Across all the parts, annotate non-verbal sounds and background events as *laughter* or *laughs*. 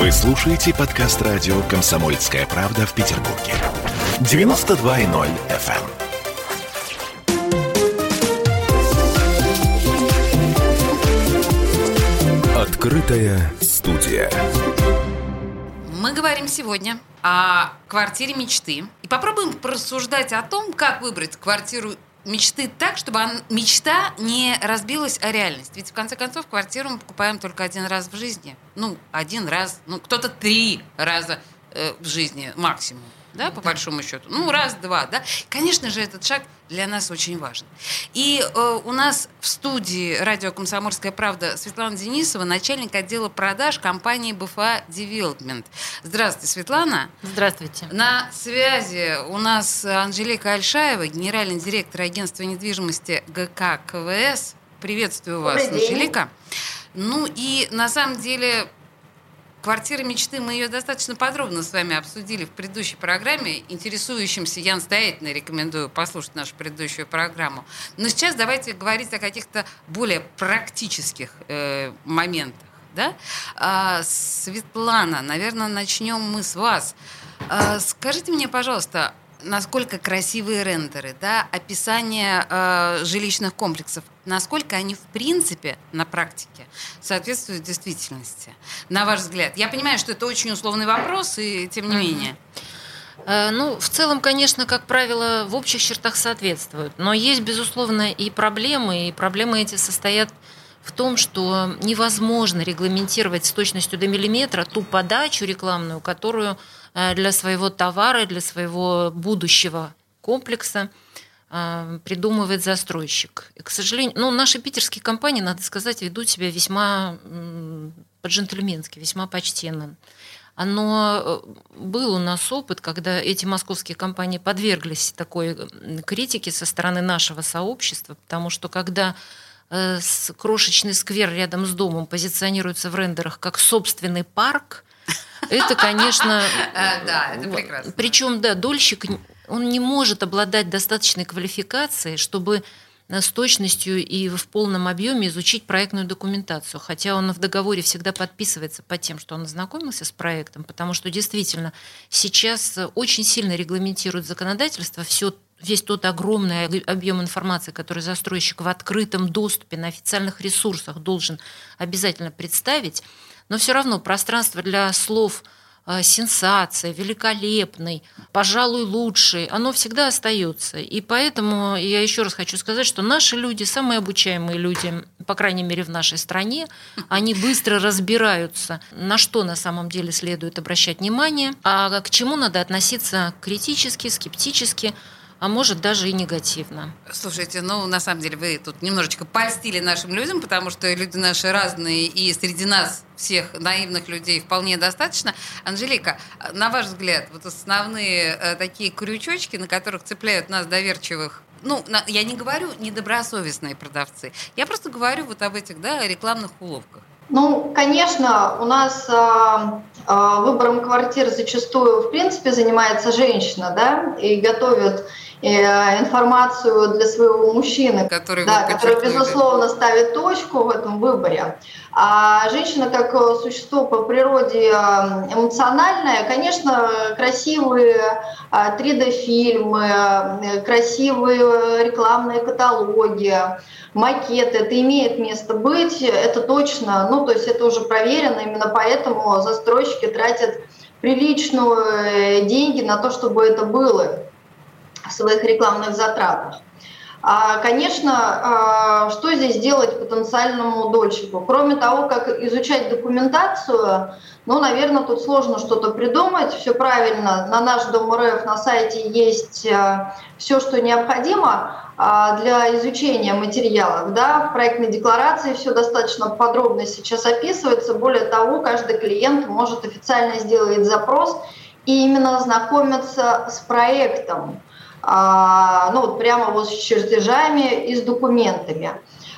Вы слушаете подкаст радио «Комсомольская правда» в Петербурге. 92.0 FM. эм. Открытая студия. Мы говорим сегодня о квартире мечты и попробуем порассуждать о том, как выбрать квартиру мечты так, чтобы он, мечта не разбилась о реальность. Ведь в конце концов квартиру мы покупаем только один раз в жизни. Ну, один раз, ну, кто-то три раза э, в жизни максимум да, по большому счету. Ну, раз-два, да. Конечно же, этот шаг для нас очень важен. И э, у нас в студии радио «Комсомольская правда» Светлана Денисова, начальник отдела продаж компании БФА Development. Здравствуйте, Светлана. Здравствуйте. На связи у нас Анжелика Альшаева, генеральный директор агентства недвижимости ГК КВС. Приветствую вас, Анжелика. Ну и на самом деле Квартира мечты, мы ее достаточно подробно с вами обсудили в предыдущей программе. Интересующимся я настоятельно рекомендую послушать нашу предыдущую программу. Но сейчас давайте говорить о каких-то более практических э, моментах. Да? А, Светлана, наверное, начнем мы с вас. А, скажите мне, пожалуйста, насколько красивые рендеры, да, описание э, жилищных комплексов, насколько они в принципе на практике соответствуют действительности, на ваш взгляд? Я понимаю, что это очень условный вопрос, и тем не менее. Э, ну, в целом, конечно, как правило, в общих чертах соответствуют. Но есть, безусловно, и проблемы, и проблемы эти состоят в том, что невозможно регламентировать с точностью до миллиметра ту подачу рекламную, которую Э, для своего товара, для своего будущего комплекса придумывает застройщик. И, к сожалению, ну, наши питерские компании, надо сказать, ведут себя весьма по-джентльменски, весьма почтенно. Но э, был у нас опыт, когда эти московские компании подверглись такой критике со стороны нашего сообщества, потому что когда крошечный сквер рядом с домом позиционируется в рендерах как собственный парк, это, конечно... Э, *laughs* да, это прекрасно. Причем, да, дольщик, он не может обладать достаточной квалификацией, чтобы с точностью и в полном объеме изучить проектную документацию. Хотя он в договоре всегда подписывается под тем, что он ознакомился с проектом, потому что действительно сейчас очень сильно регламентирует законодательство все весь тот огромный объем информации, который застройщик в открытом доступе на официальных ресурсах должен обязательно представить, но все равно пространство для слов э, сенсация, великолепный, пожалуй, лучший, оно всегда остается. И поэтому я еще раз хочу сказать, что наши люди, самые обучаемые люди, по крайней мере, в нашей стране, они быстро разбираются, на что на самом деле следует обращать внимание, а к чему надо относиться критически, скептически, а может даже и негативно. Слушайте, ну на самом деле вы тут немножечко польстили нашим людям, потому что люди наши разные, и среди нас всех наивных людей вполне достаточно. Анжелика, на ваш взгляд, вот основные э, такие крючочки, на которых цепляют нас доверчивых ну, я не говорю недобросовестные продавцы, я просто говорю вот об этих, да, рекламных уловках. Ну, конечно, у нас э, э, выбором квартир зачастую, в принципе, занимается женщина, да, и готовят Э, информацию для своего мужчины, который, да, который безусловно, ставит точку в этом выборе. А женщина как существо по природе э, эмоциональное, конечно, красивые 3D-фильмы, э, красивые рекламные каталоги, макеты, это имеет место быть, это точно, ну, то есть это уже проверено, именно поэтому застройщики тратят приличную деньги на то, чтобы это было в своих рекламных затратах. А, конечно, а, что здесь делать потенциальному дольщику? Кроме того, как изучать документацию, ну, наверное, тут сложно что-то придумать. Все правильно. На наш Дом РФ на сайте есть а, все, что необходимо для изучения материалов. Да? В проектной декларации все достаточно подробно сейчас описывается. Более того, каждый клиент может официально сделать запрос и именно ознакомиться с проектом. А, ну вот прямо вот с чертежами и с документами.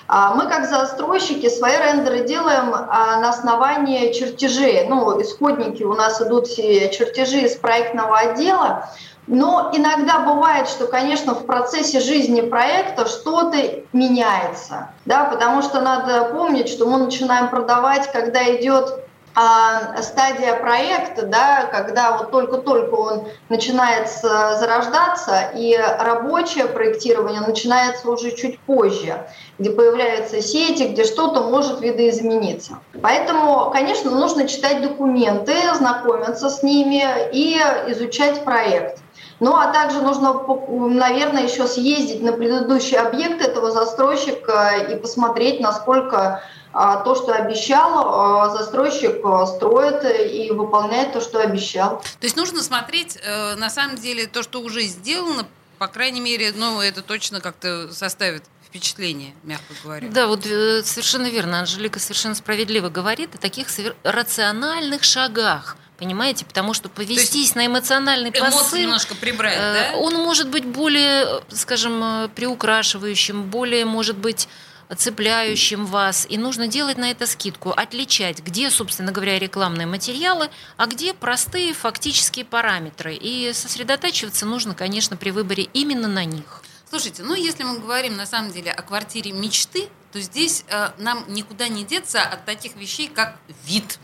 А, мы как застройщики свои рендеры делаем а, на основании чертежей. Ну, исходники у нас идут все чертежи из проектного отдела, но иногда бывает, что, конечно, в процессе жизни проекта что-то меняется, да, потому что надо помнить, что мы начинаем продавать, когда идет а стадия проекта, да, когда вот только-только он начинает зарождаться, и рабочее проектирование начинается уже чуть позже, где появляются сети, где что-то может видоизмениться. Поэтому, конечно, нужно читать документы, знакомиться с ними и изучать проект. Ну а также нужно, наверное, еще съездить на предыдущий объект этого застройщика и посмотреть, насколько а, то, что обещал, а, застройщик а, строит и выполняет то, что обещал. То есть нужно смотреть, э, на самом деле, то, что уже сделано, по крайней мере, ну, это точно как-то составит впечатление, мягко говоря. Да, вот э, совершенно верно. Анжелика совершенно справедливо говорит о таких рациональных шагах. Понимаете, потому что повестись на эмоциональный посыл, немножко прибрать, э, да? он может быть более, скажем, приукрашивающим, более, может быть, цепляющим вас, и нужно делать на это скидку, отличать, где, собственно говоря, рекламные материалы, а где простые фактические параметры. И сосредотачиваться нужно, конечно, при выборе именно на них. Слушайте, ну если мы говорим на самом деле о квартире мечты, то здесь э, нам никуда не деться от таких вещей, как вид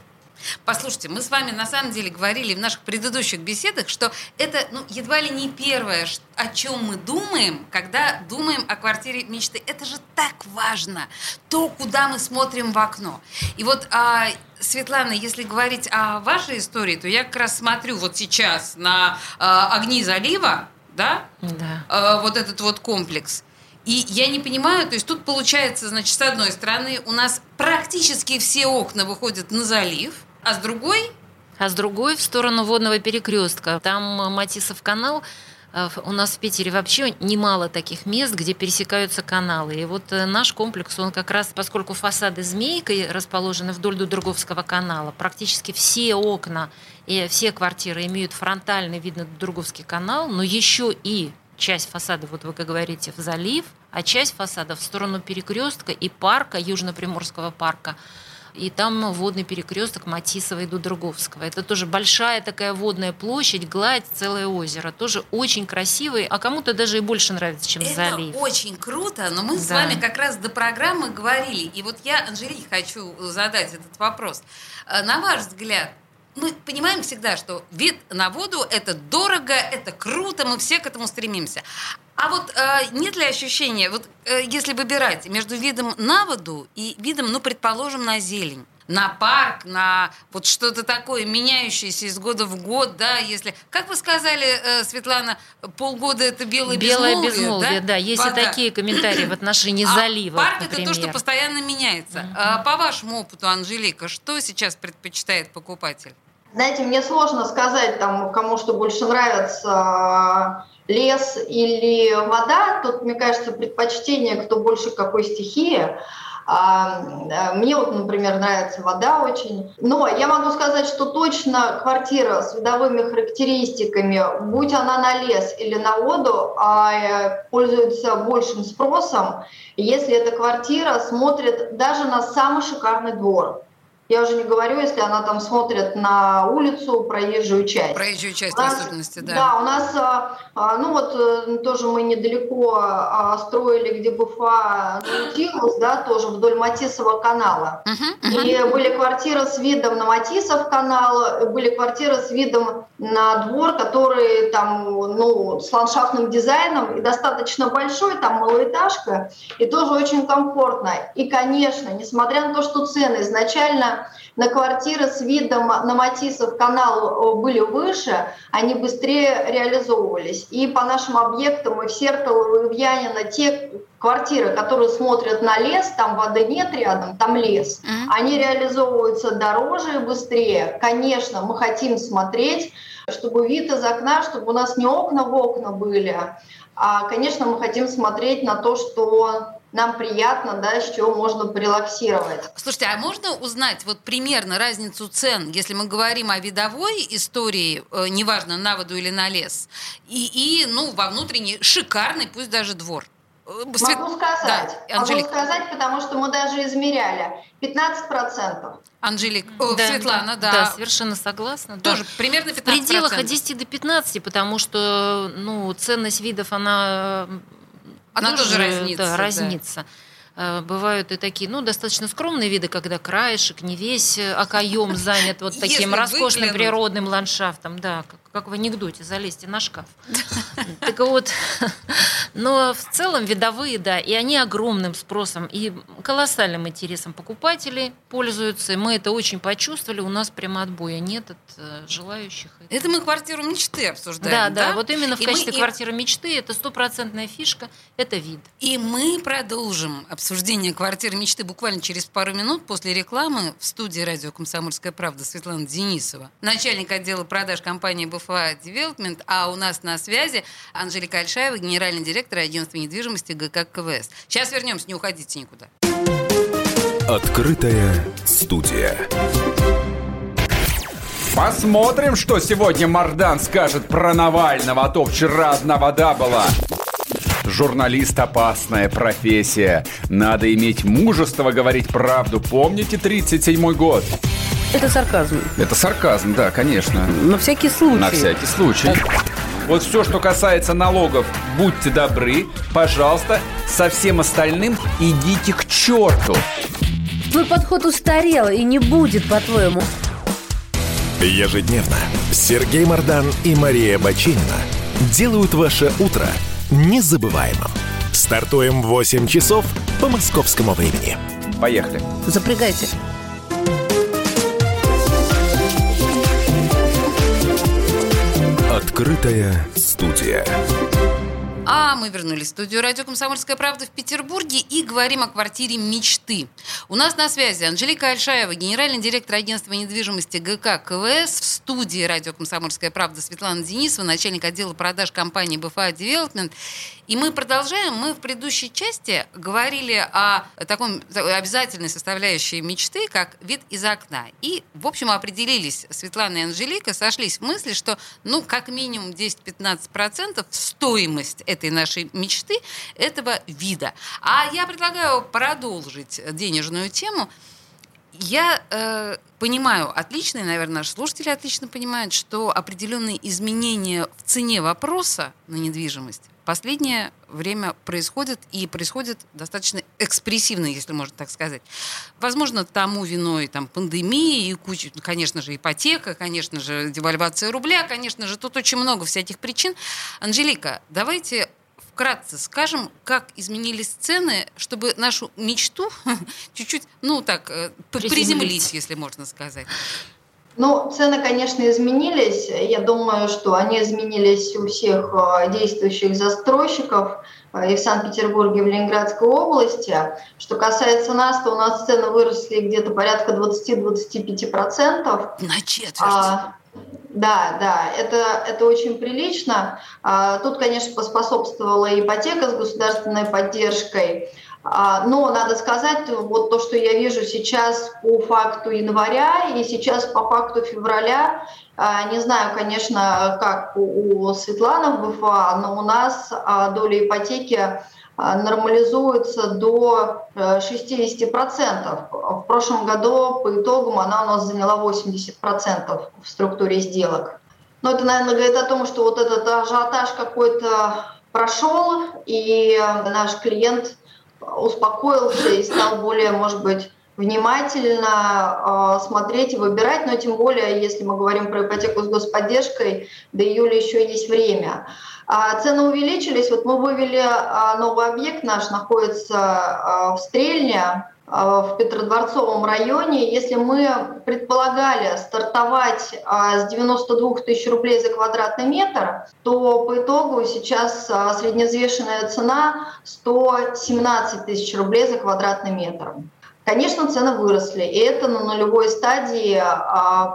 Послушайте, мы с вами на самом деле говорили в наших предыдущих беседах, что это ну, едва ли не первое, о чем мы думаем, когда думаем о квартире мечты. Это же так важно, то, куда мы смотрим в окно. И вот, а, Светлана, если говорить о вашей истории, то я как раз смотрю вот сейчас на а, огни залива, да, да. А, вот этот вот комплекс. И я не понимаю, то есть тут получается, значит, с одной стороны у нас практически все окна выходят на залив, а с другой? А с другой в сторону водного перекрестка. Там э, Матисов канал. Э, у нас в Питере вообще немало таких мест, где пересекаются каналы. И вот э, наш комплекс, он как раз, поскольку фасады змейкой расположены вдоль Дудруговского канала, практически все окна и все квартиры имеют фронтальный вид на Дудруговский канал, но еще и часть фасада, вот вы как говорите, в залив, а часть фасада в сторону перекрестка и парка, Южно-Приморского парка – и там водный перекресток Матисова и Дудруговского. Это тоже большая такая водная площадь, гладь, целое озеро. Тоже очень красивый, а кому-то даже и больше нравится, чем Это залив. очень круто, но мы да. с вами как раз до программы говорили. И вот я, Анжелике, хочу задать этот вопрос. Э, на ваш взгляд, мы понимаем всегда, что вид на воду – это дорого, это круто, мы все к этому стремимся. А вот э, нет ли ощущения, вот э, если выбирать между видом на воду и видом, ну, предположим, на зелень, на парк, на вот что-то такое, меняющееся из года в год, да, если, как вы сказали, э, Светлана, полгода это белое, белое безмолвие, безмолвие, да, да, есть Вода. и такие комментарии в отношении а залива, парк например. это то, что постоянно меняется. Mm-hmm. По вашему опыту, Анжелика, что сейчас предпочитает покупатель? Знаете, мне сложно сказать, там, кому что больше нравится, лес или вода. Тут, мне кажется, предпочтение, кто больше какой стихии. А, мне вот, например, нравится вода очень. Но я могу сказать, что точно квартира с видовыми характеристиками, будь она на лес или на воду, а, пользуется большим спросом, если эта квартира смотрит даже на самый шикарный двор. Я уже не говорю, если она там смотрит на улицу, проезжую часть. Проезжую часть нас, в особенности, да. Да, у нас, а, а, ну вот э, тоже мы недалеко а, строили, где БФА Наутилус, да, тоже вдоль Матисова канала. Uh-huh, uh-huh. И были квартиры с видом на Матисов канал, были квартиры с видом на двор, который там, ну, с ландшафтным дизайном и достаточно большой, там малоэтажка, и тоже очень комфортно. И, конечно, несмотря на то, что цены изначально на квартиры с видом на Матисов канал э, были выше, они быстрее реализовывались. И по нашим объектам и в Сертолово, и в Янина те квартиры, которые смотрят на лес, там воды нет рядом, там лес, mm-hmm. они реализовываются дороже и быстрее. Конечно, мы хотим смотреть, чтобы вид из окна, чтобы у нас не окна в окна были, а, конечно, мы хотим смотреть на то, что нам приятно, да, с чего можно порелаксировать. Слушайте, а можно узнать вот примерно разницу цен, если мы говорим о видовой истории, э, неважно, на воду или на лес, и, и ну, во внутренний шикарный, пусть даже двор? Э, Свет... Могу сказать. Да, Могу сказать, потому что мы даже измеряли. 15%. Анжелик, о, да, Светлана, да. Да, совершенно согласна. Тоже да. примерно 15%. В пределах от 10 до 15, потому что ну, ценность видов, она она тоже, тоже разнится. Да, разнится. Э, бывают и такие, ну, достаточно скромные виды, когда краешек не весь э, окоем занят вот *laughs* таким роскошным природным ландшафтом, да, как, как в анекдоте, залезьте на шкаф. Так вот, но в целом видовые, да, и они огромным спросом и колоссальным интересом покупателей пользуются, и мы это очень почувствовали, у нас прямо отбоя нет от э, желающих. Это мы квартиру мечты обсуждаем, да? Да, да, вот именно в качестве квартиры мечты это стопроцентная фишка, это вид. И мы продолжим обсуждение квартиры мечты буквально через пару минут после рекламы в студии радио «Комсомольская правда» Светлана Денисова, начальник отдела продаж компании БФА Девелопмент, а у нас на связи Анжелика Альшаева, генеральный директор агентства недвижимости ГК КВС. Сейчас вернемся, не уходите никуда. Открытая студия. Посмотрим, что сегодня Мардан скажет про Навального, а то вчера одна вода была. Журналист – опасная профессия. Надо иметь мужество говорить правду. Помните 37-й год? Это сарказм. Это сарказм, да, конечно. На всякий случай. На всякий случай. Вот все, что касается налогов, будьте добры, пожалуйста, со всем остальным идите к черту. Твой подход устарел и не будет, по-твоему. Ежедневно Сергей Мардан и Мария Бочинина делают ваше утро – незабываемым. Стартуем в 8 часов по московскому времени. Поехали. Запрягайте. Открытая студия. А мы вернулись в студию радио «Комсомольская правда» в Петербурге и говорим о квартире мечты. У нас на связи Анжелика Альшаева, генеральный директор агентства недвижимости ГК КВС. В студии радио «Комсомольская правда» Светлана Денисова, начальник отдела продаж компании БФА Девелопмент. И мы продолжаем. Мы в предыдущей части говорили о таком обязательной составляющей мечты, как вид из окна. И, в общем, определились Светлана и Анжелика, сошлись в мысли, что, ну, как минимум 10-15% стоимость этой нашей мечты, этого вида. А я предлагаю продолжить денежную тему. Я э, понимаю отлично, и, наверное, наши слушатели отлично понимают, что определенные изменения в цене вопроса на недвижимость последнее время происходит и происходит достаточно экспрессивно, если можно так сказать. Возможно, тому виной там, пандемии и куча, конечно же, ипотека, конечно же, девальвация рубля, конечно же, тут очень много всяких причин. Анжелика, давайте вкратце скажем, как изменились цены, чтобы нашу мечту *laughs* чуть-чуть, ну так, э, приземлить, если можно сказать. Ну, цены, конечно, изменились. Я думаю, что они изменились у всех э, действующих застройщиков э, и в Санкт-Петербурге, и в Ленинградской области. Что касается нас, то у нас цены выросли где-то порядка 20-25%. На четверть. А, да, да, это, это очень прилично. А, тут, конечно, поспособствовала ипотека с государственной поддержкой. А, но надо сказать, вот то, что я вижу сейчас по факту января и сейчас по факту февраля, а, не знаю, конечно, как у Светланы в БФА, но у нас доля ипотеки нормализуется до 60%. Э, в прошлом году по итогам она у нас заняла 80% в структуре сделок. Но это, наверное, говорит о том, что вот этот ажиотаж какой-то прошел, и наш клиент успокоился и стал более, может быть, внимательно э, смотреть и выбирать, но тем более, если мы говорим про ипотеку с господдержкой, до июля еще есть время. А цены увеличились. Вот мы вывели а, новый объект наш, находится а, в Стрельне, в Петродворцовом районе. Если мы предполагали стартовать с 92 тысяч рублей за квадратный метр, то по итогу сейчас средневзвешенная цена 117 тысяч рублей за квадратный метр. Конечно, цены выросли, и это на нулевой стадии,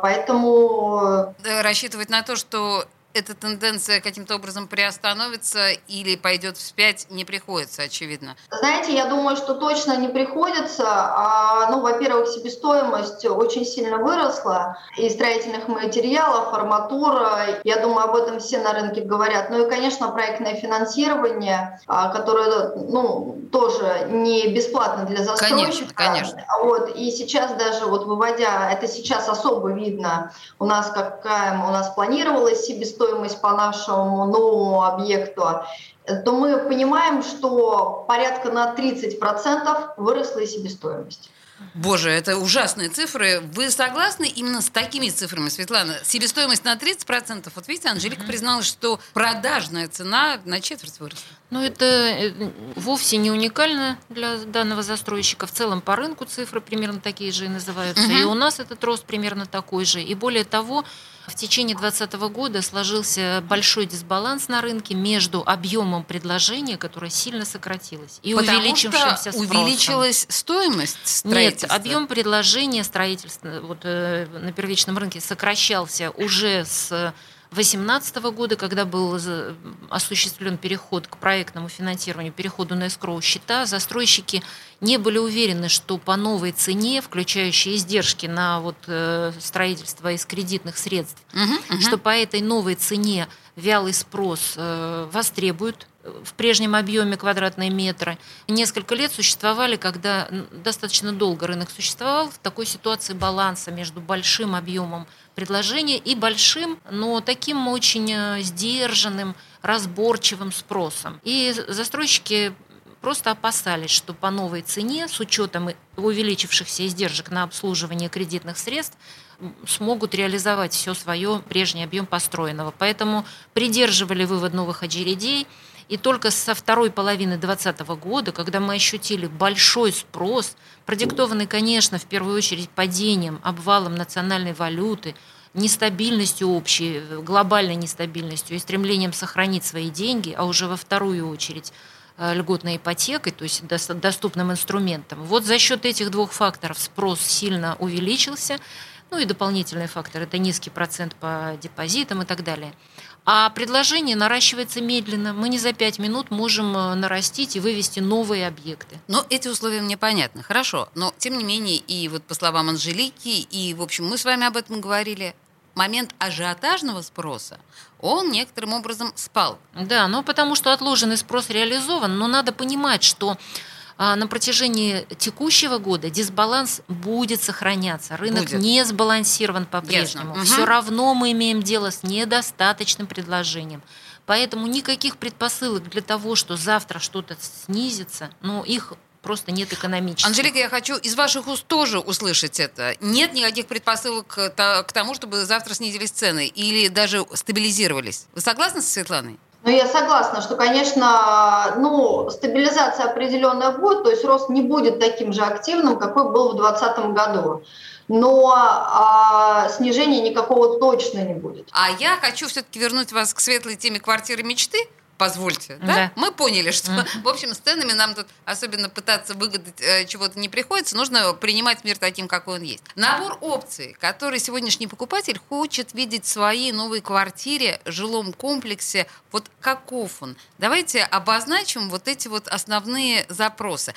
поэтому... Рассчитывать на то, что эта тенденция каким-то образом приостановится или пойдет вспять, не приходится, очевидно? Знаете, я думаю, что точно не приходится. А, ну, во-первых, себестоимость очень сильно выросла и строительных материалов, арматура. Я думаю, об этом все на рынке говорят. Ну и, конечно, проектное финансирование, а, которое ну, тоже не бесплатно для застройщика. Конечно, конечно. Вот, и сейчас даже вот выводя, это сейчас особо видно у нас, какая у нас планировалась себестоимость, себестоимость по нашему новому объекту, то мы понимаем, что порядка на 30% выросла и себестоимость. Боже, это ужасные цифры. Вы согласны именно с такими цифрами, Светлана? Себестоимость на 30%. Вот видите, Анжелика призналась, что продажная цена на четверть выросла. Ну, это э, вовсе не уникально для данного застройщика. В целом по рынку цифры примерно такие же и называются. Угу. И у нас этот рост примерно такой же. И более того, в течение 2020 года сложился большой дисбаланс на рынке между объемом предложения, которое сильно сократилось, и Потому увеличившимся что увеличилась стоимость строительства. Нет, объем предложения строительства вот, э, на первичном рынке сокращался уже с 2018 года, когда был осуществлен переход к проектному финансированию, переходу на эскроу счета, застройщики не были уверены, что по новой цене, включающей издержки на вот, э, строительство из кредитных средств, угу, угу. что по этой новой цене вялый спрос э, востребуют в прежнем объеме квадратные метры. Несколько лет существовали, когда достаточно долго рынок существовал, в такой ситуации баланса между большим объемом предложения и большим, но таким очень э, сдержанным, разборчивым спросом. И застройщики просто опасались, что по новой цене, с учетом увеличившихся издержек на обслуживание кредитных средств, смогут реализовать все свое прежний объем построенного. Поэтому придерживали вывод новых очередей. И только со второй половины 2020 года, когда мы ощутили большой спрос, продиктованный, конечно, в первую очередь падением, обвалом национальной валюты, нестабильностью общей, глобальной нестабильностью и стремлением сохранить свои деньги, а уже во вторую очередь Э, льготной ипотекой, то есть доступным инструментом. Вот за счет этих двух факторов спрос сильно увеличился, ну и дополнительный фактор – это низкий процент по депозитам и так далее. А предложение наращивается медленно. Мы не за пять минут можем э, нарастить и вывести новые объекты. Но эти условия мне понятны, хорошо. Но, тем не менее, и вот по словам Анжелики, и, в общем, мы с вами об этом говорили, момент ажиотажного спроса, он некоторым образом спал. Да, ну потому что отложенный спрос реализован, но надо понимать, что на протяжении текущего года дисбаланс будет сохраняться. Рынок будет. не сбалансирован по-прежнему. Угу. Все равно мы имеем дело с недостаточным предложением. Поэтому никаких предпосылок для того, что завтра что-то снизится, ну, их просто нет экономических. Анжелика, я хочу из ваших уст тоже услышать это. Нет никаких предпосылок к тому, чтобы завтра снизились цены или даже стабилизировались. Вы согласны со Светланой? Ну, я согласна, что, конечно, ну, стабилизация определенная будет, то есть рост не будет таким же активным, какой был в 2020 году. Но а, снижения никакого точно не будет. А я хочу все-таки вернуть вас к светлой теме квартиры мечты позвольте. Да? Да. Мы поняли, что, в общем, с ценами нам тут особенно пытаться выгадать э, чего-то не приходится. Нужно принимать мир таким, какой он есть. Набор опций, который сегодняшний покупатель хочет видеть в своей новой квартире, жилом комплексе, вот каков он. Давайте обозначим вот эти вот основные запросы.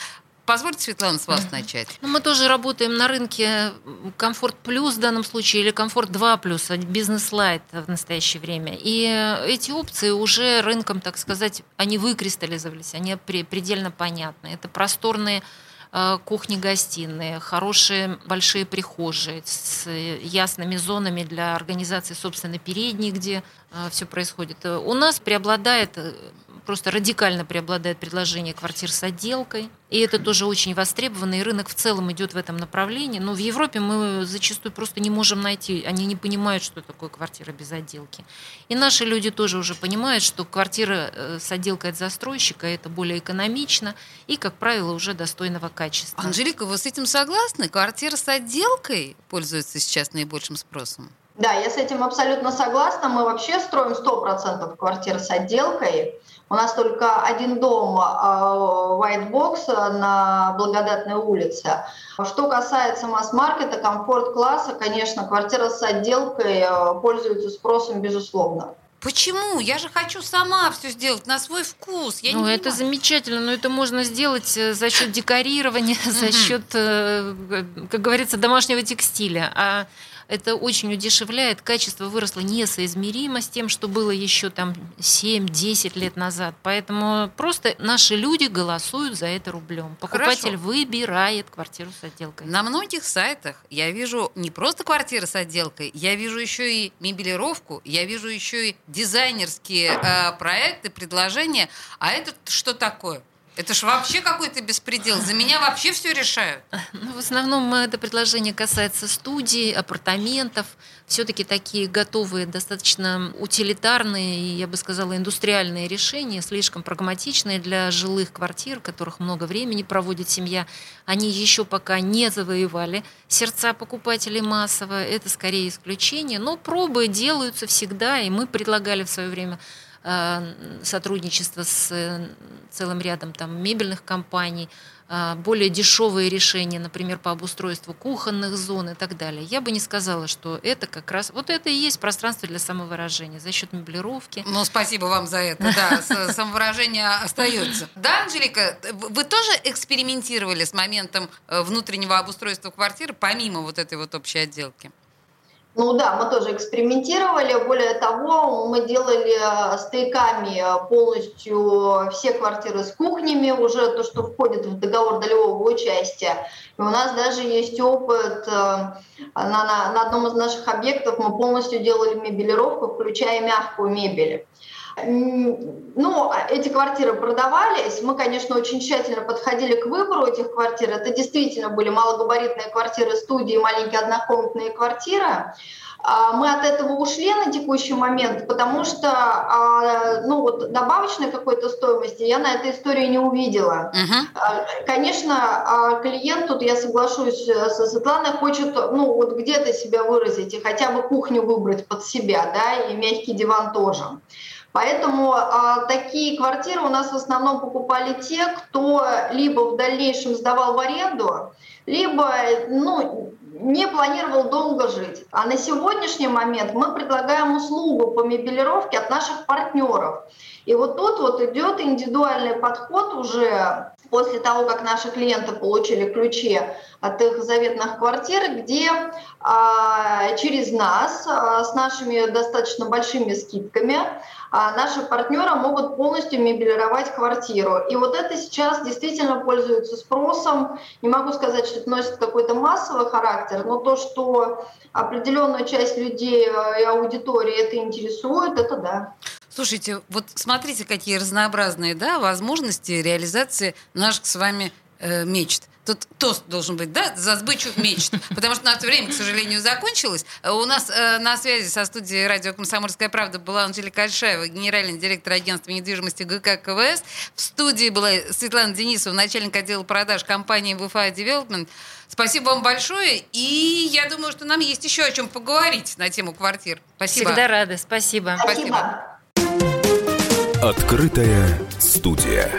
Позвольте, Светлана, с вас начать. Ну, мы тоже работаем на рынке комфорт плюс в данном случае или комфорт 2 плюс, а бизнес лайт в настоящее время. И эти опции уже рынком, так сказать, они выкристаллизовались, они предельно понятны. Это просторные э, кухни-гостиные, хорошие большие прихожие с ясными зонами для организации, собственно, передней, где э, все происходит. У нас преобладает э, просто радикально преобладает предложение квартир с отделкой. И это тоже очень востребовано, и рынок в целом идет в этом направлении. Но в Европе мы зачастую просто не можем найти, они не понимают, что такое квартира без отделки. И наши люди тоже уже понимают, что квартира э, с отделкой от застройщика это более экономично и, как правило, уже достойного качества. Анжелика, вы с этим согласны? Квартира с отделкой пользуется сейчас наибольшим спросом? Да, я с этим абсолютно согласна. Мы вообще строим 100% квартир с отделкой. У нас только один дом а, White Box на Благодатной улице. Что касается масс-маркета, комфорт-класса, конечно, квартира с отделкой а, пользуется спросом, безусловно. Почему? Я же хочу сама все сделать на свой вкус. Я ну, это замечательно, но это можно сделать э, за счет декорирования, *laughs* за счет, э, как говорится, домашнего текстиля. А Это очень удешевляет. Качество выросло несоизмеримо с тем, что было еще там 7-10 лет назад. Поэтому просто наши люди голосуют за это рублем. Покупатель Хорошо. выбирает квартиру с отделкой. На многих сайтах я вижу не просто квартиры с отделкой, я вижу еще и мебелировку, я вижу еще и дизайнерские э, проекты, предложения. А это что такое? Это ж вообще какой-то беспредел. За меня вообще все решают. Ну, в основном это предложение касается студий, апартаментов. Все-таки такие готовые, достаточно утилитарные я бы сказала, индустриальные решения, слишком прагматичные для жилых квартир, в которых много времени проводит семья. Они еще пока не завоевали сердца покупателей массово. Это скорее исключение. Но пробы делаются всегда, и мы предлагали в свое время э, сотрудничество с э, целым рядом там, мебельных компаний, э, более дешевые решения, например, по обустройству кухонных зон и так далее. Я бы не сказала, что это как раз... Вот это и есть пространство для самовыражения за счет меблировки. Ну, спасибо вам за это. Да, с- самовыражение остается. Да, Анжелика, вы тоже экспериментировали с моментом э, внутреннего обустройства квартиры, помимо вот этой вот общей отделки? Ну да, мы тоже экспериментировали. Более того, мы делали э, стояками э, полностью все квартиры с кухнями, уже то, что входит в договор долевого участия. И у нас даже есть опыт. э, На, на, на одном из наших объектов мы полностью делали мебелировку, включая мягкую мебель. Ну, а эти квартиры продавались. Мы, конечно, очень тщательно подходили к выбору этих квартир. Это действительно были малогабаритные квартиры студии, маленькие однокомнатные квартиры. А, Мы от этого ушли на текущий момент, потому что а, ну, вот, добавочной какой-то стоимости я на этой истории не увидела. А, Конечно, клиент, тут я соглашусь э, со Светланой, хочет ну, вот где-то себя выразить и хотя бы кухню выбрать под себя, да, и мягкий диван тоже. Поэтому а, такие квартиры у нас в основном покупали те, кто либо в дальнейшем сдавал в аренду, либо ну, не планировал долго жить. А на сегодняшний момент мы предлагаем услугу по мебелировке от наших партнеров. И вот тут вот идет индивидуальный подход уже после того, как наши клиенты получили ключи от их заветных квартир, где а, через нас а, с нашими достаточно большими скидками наши партнеры могут полностью мебелировать квартиру. И вот это сейчас действительно пользуется спросом. Не могу сказать, что это носит какой-то массовый характер, но то, что определенную часть людей э, и аудитории это интересует, это да. Слушайте, вот смотрите, какие разнообразные да, возможности реализации наших с вами э, мечт. Тут тост должен быть, да, за сбычу мечт. *laughs* Потому что наше время, к сожалению, закончилось. Э, У нас э, на связи со студией радио «Комсомольская правда» была Анжелика Альшаева, генеральный директор агентства недвижимости ГК КВС. В студии была Светлана Денисова, начальник отдела продаж компании ВФА Development. Спасибо вам большое. И я думаю, что нам есть еще о чем поговорить на тему квартир. Спасибо. Всегда рады. Спасибо. Спасибо. Открытая студия.